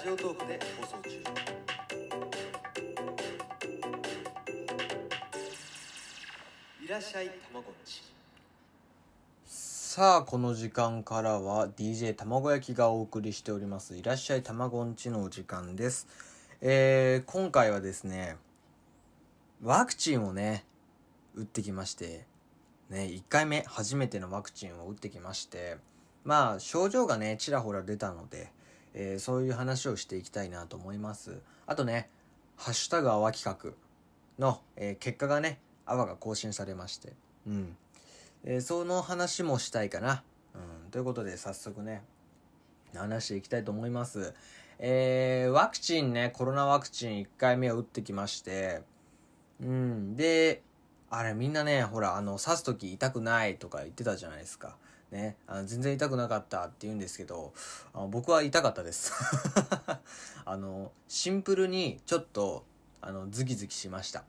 ジオトークで放送中いらっしゃいたまごっちさあ、この時間からは DJ 卵焼きがお送りしております。いらっしゃいたまごんちのお時間です。えー、今回はですね、ワクチンをね、打ってきまして、ね、1回目、初めてのワクチンを打ってきまして、まあ、症状がね、ちらほら出たので、えーそういう話をしていきたいなと思います。あとね、ハッシュタグ泡企画の、えー結果がね、泡が更新されまして、うん。えーその話もしたいかな。うん。ということで、早速ね、話していきたいと思います。えー、ワクチンね、コロナワクチン1回目を打ってきまして、うん。で、あれみんなね、ほら、あの、刺すとき痛くないとか言ってたじゃないですか。ね。あの全然痛くなかったって言うんですけど、あの僕は痛かったです。あの、シンプルにちょっと、あの、ズキズキしました。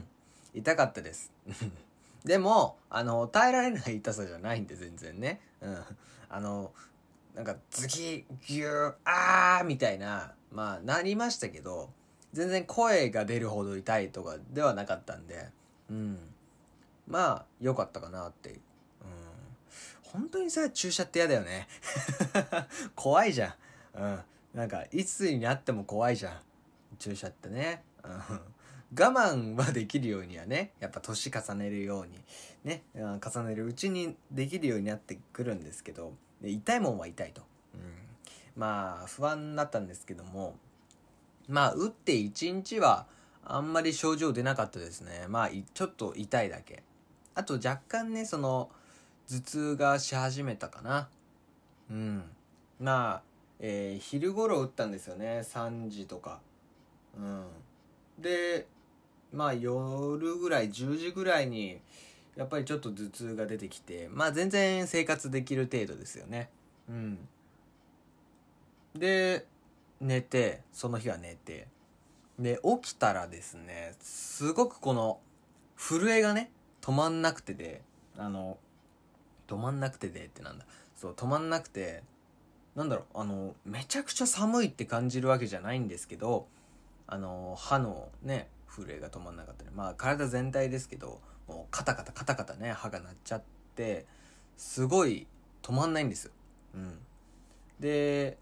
痛かったです。でも、あの、耐えられない痛さじゃないんで、全然ね。うん。あの、なんか、ズキ、ギュー、あーみたいな、まあ、なりましたけど、全然声が出るほど痛いとかではなかったんで、うん。まあ、良かったかなって。本当にさ、注射って嫌だよね。怖いじゃん。うん。なんか、いつになっても怖いじゃん。注射ってね。うん。我慢はできるようにはね、やっぱ年重ねるように、ね、重ねるうちにできるようになってくるんですけど、で痛いもんは痛いと。うん。まあ、不安だったんですけども、まあ、打って1日は、あんまり症状出なかったですね。まあ、ちょっと痛いだけ。あと若干ね、その、頭痛がし始めたかな。うん。まあ、えー昼頃打ったんですよね。3時とか。うん。で、まあ夜ぐらい、10時ぐらいに、やっぱりちょっと頭痛が出てきて、まあ全然生活できる程度ですよね。うん。で、寝て、その日は寝て。で、起きたらですね、すごくこの、震えがね、止まんなくてで、あの、止まんなくてでってなんだ。そう、止まんなくて、なんだろう、あの、めちゃくちゃ寒いって感じるわけじゃないんですけど、あの、歯のね、震えが止まんなかったり、まあ体全体ですけど、もうカタカタカタカタね、歯が鳴っちゃって、すごい止まんないんですよ。うん。で、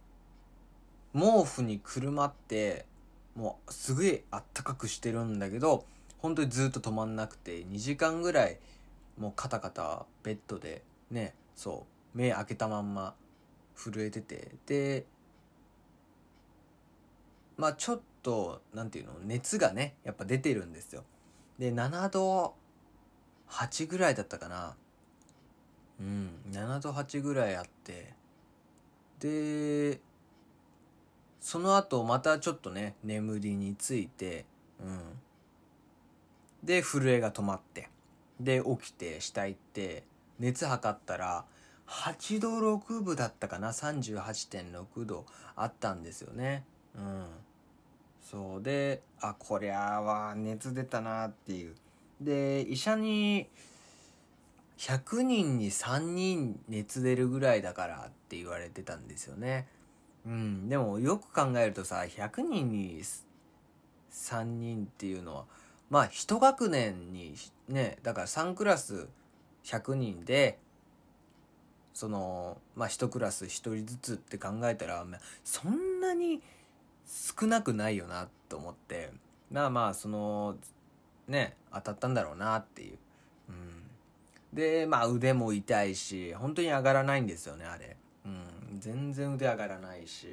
毛布にくるまって、もうすごいあったかくしてるんだけど、本当にずっと止まんなくて、2時間ぐらい、もうカタカタベッドで、ね、そう、目開けたまんま震えてて、で、まあちょっと、なんていうの、熱がね、やっぱ出てるんですよ。で、7度8ぐらいだったかな。うん、7度8ぐらいあって、で、その後またちょっとね、眠りについて、うん。で、震えが止まって、で、起きて、下行って、熱測ったら、8度6分だったかな ?38.6 度あったんですよね。うん。そうで、あ、こりゃは熱出たなっていう。で、医者に、100人に3人熱出るぐらいだからって言われてたんですよね。うん。でもよく考えるとさ、100人に3人っていうのは、まあ一学年にね、だから3クラス100人で、その、まあ一クラス1人ずつって考えたら、そんなに少なくないよなと思って、まあまあその、ね、当たったんだろうなっていう。うん。で、まあ腕も痛いし、本当に上がらないんですよね、あれ。うん。全然腕上がらないし、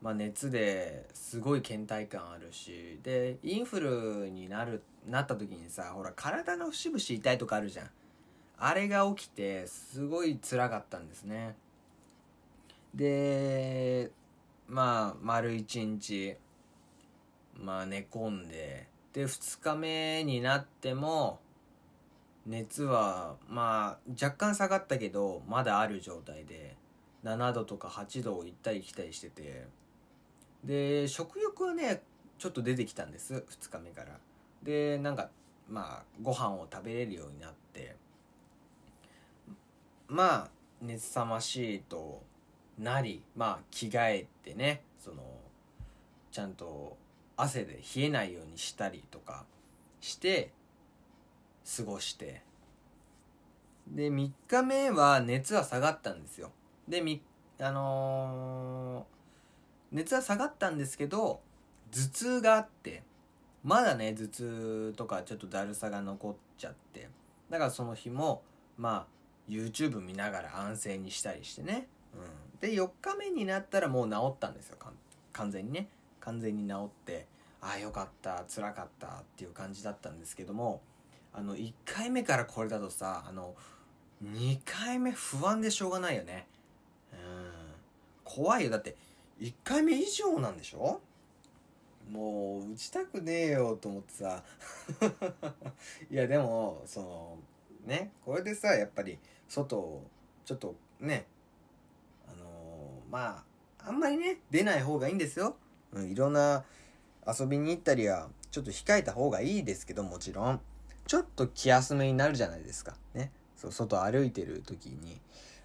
まあ熱ですごい倦怠感あるし、で、インフルになる、なった時にさ、ほら体の節々痛いとかあるじゃん。あれが起きて、すごい辛かったんですね。で、まあ、丸一日、まあ寝込んで、で、二日目になっても、熱は、まあ、若干下がったけど、まだある状態で、7度とか8度を行ったり来たりしてて、で、食欲はね、ちょっと出てきたんです、2日目から。で、なんか、まあ、ご飯を食べれるようになって、まあ、熱さましいとなり、まあ、着替えてね、そのちゃんと汗で冷えないようにしたりとかして過ごして。で3日目は熱は下がったんですよ。でみあのー熱は下がったんですけど頭痛があってまだね頭痛とかちょっとだるさが残っちゃってだからその日もまあ YouTube 見ながら安静にしたりしてね、うん、で4日目になったらもう治ったんですよ。完全にね。完全に治ってああよかった辛かったっていう感じだったんですけどもあの1回目からこれだとさあの2回目不安でしょうがないよね。うん。怖いよ。だって1回目以上なんでしょ？もう打ちたくねえよと思ってさ。いやでもそのねこれでさやっぱり外をちょっとねあのーまああんまりね出ない方がいいんですよ、うん、いろんな遊びに行ったりはちょっと控えた方がいいですけどもちろんちょっと気休めになるじゃないですか。ね。そう外歩いてる時に、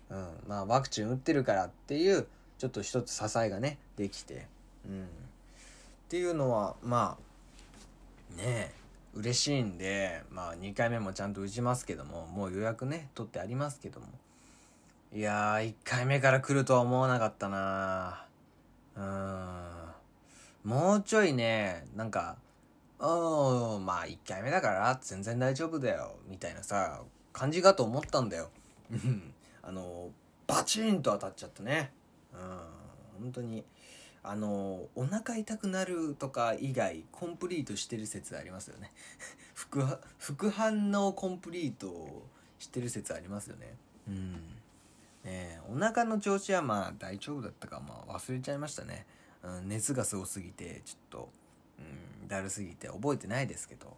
うん、まあワクチン打ってるからっていうちょっと一つ支えがねできて、うん、っていうのはまあねえ。嬉しいんでまあ2回目もちゃんと打ちますけどももう予約ね取ってありますけども。いやー1回目から来るとは思わなかったなうん。もうちょいねなんかうんまあ1回目だから全然大丈夫だよみたいなさ感じかと思ったんだよ。うん。あのバチンと当たっちゃったね。うん。本当にあのお腹痛くなるとか以外コンプリートしてる説ありますよね。副副反応コンプリートしてる説ありますよね。うん。ねお腹の調子はまあ大丈夫だったかまあ忘れちゃいましたね、うん、熱がすごすぎてちょっと、うん、だるすぎて覚えてないですけど。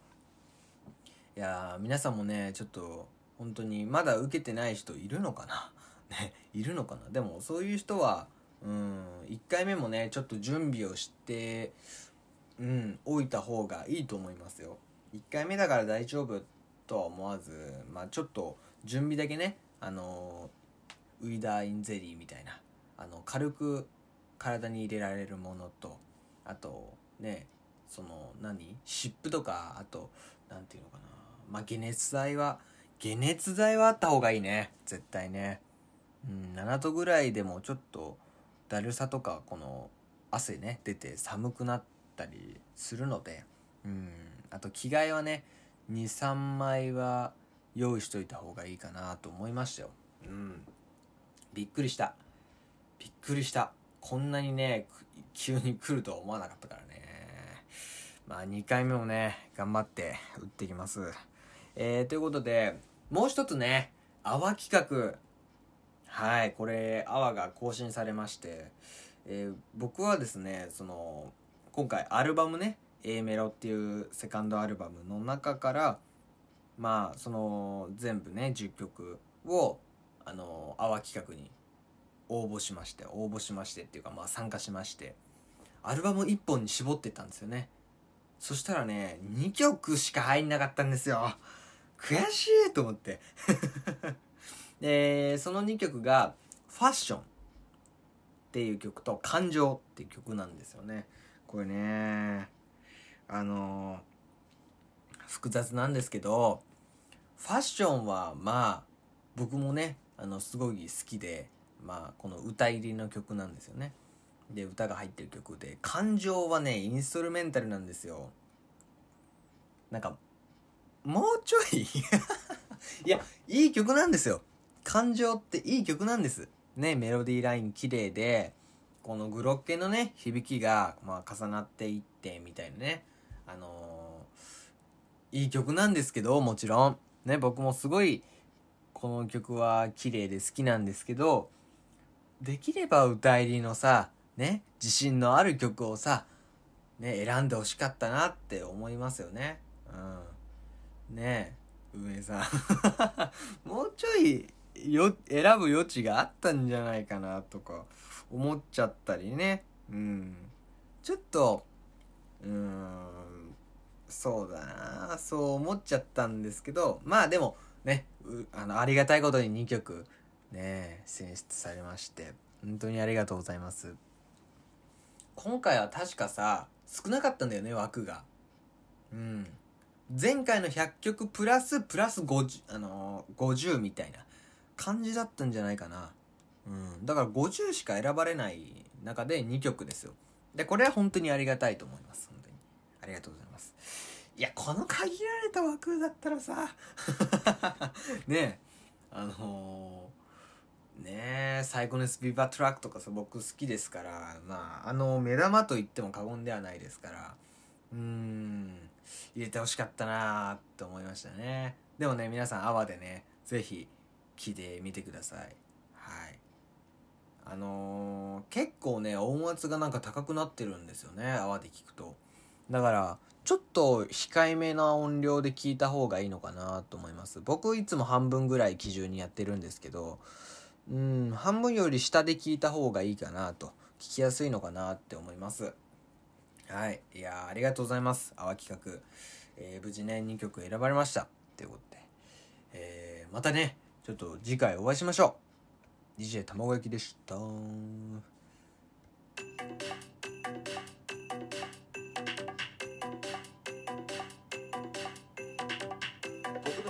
いや皆さんもねちょっと本当にまだ受けてない人いるのかな？ねいるのかな？でもそういう人はうん。1回目もねちょっと準備をしてうん置いた方がいいと思いますよ。1回目だから大丈夫とは思わずまあちょっと準備だけねあのウイダーインゼリーみたいなあの軽く体に入れられるものとあとねその何？湿布とかあとなんていうのかな。まあ解熱剤は解熱剤はあった方がいいね。絶対ね。うん7度ぐらいでもちょっとだるさとかこの汗ね出て寒くなったりするのでうん。あと着替えはね23枚は用意しといた方がいいかなと思いましたよ。うん。びっくりした。びっくりした。こんなにね急に来るとは思わなかったからね。まあ2回目もね頑張って打ってきます。えー、ということでもう一つね泡企画はい、これ、アワが更新されまして、えー僕はですね、その、今回アルバムね、A メロっていうセカンドアルバムの中から、まあ、その、全部ね、10曲を、あの、アワ企画に応募しまして、応募しましてっていうか、まあ参加しまして、アルバム1本に絞ってたんですよね。そしたらね、2曲しか入んなかったんですよ。悔しいと思って。で、その2曲が、ファッションっていう曲と、感情っていう曲なんですよね。これね、あの、複雑なんですけど、ファッションは、まあ、僕もね、あの、すごい好きで、まあ、この歌入りの曲なんですよね。で、歌が入ってる曲で、感情はね、インストルメンタルなんですよ。なんか、もうちょい いや、いい曲なんですよ。感情っていい曲なんです。ね、メロディーライン綺麗で、このグロッケのね、響きが、まあ、重なっていって、みたいなね。あのーいい曲なんですけど、もちろん。ね、僕もすごい、この曲は綺麗で好きなんですけど、できれば歌入りのさ、ね、自信のある曲をさ、ね、選んでほしかったなって思いますよね。うん。ねえ、上さん。もうちょい、よ、選ぶ余地があったんじゃないかなとか、思っちゃったりね。うん。ちょっと、うーん、そうだなそう思っちゃったんですけど、まあでも、ね、あの、ありがたいことに2曲、ね、選出されまして、本当にありがとうございます。今回は確かさ少なかったんだよね枠がうん前回の100曲プラスプラス50、あのー50みたいな感じだったんじゃないかな。うん。だから50しか選ばれない中で2曲ですよ。でこれは本当にありがたいと思います。本当に。ありがとうございます。いやこの限られた枠だったらさ。ねえ。あのーねえ、サイコネスビバートラックとかさ、僕好きですから、まあ、あの、目玉と言っても過言ではないですから、うーん、入れてほしかったなーって思いましたね。でもね、皆さん、アワでね、ぜひ、聞いてみてください。はい。あのー結構ね、音圧がなんか高くなってるんですよね、アワで聞くと。だから、ちょっと控えめな音量で聞いた方がいいのかなと思います。僕いつも半分ぐらい基準にやってるんですけど、うん、半分より下で聞いた方がいいかなと、聞きやすいのかなって思います。はい。いやありがとうございます。泡企画。えー無事ね、2曲選ばれました。ということで。えーまたね、ちょっと次回お会いしましょう。DJ 卵焼きでした。僕の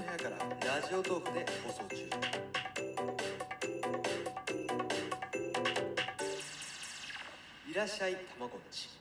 部屋からラジオトークで放送中いらっしゃいたまごっち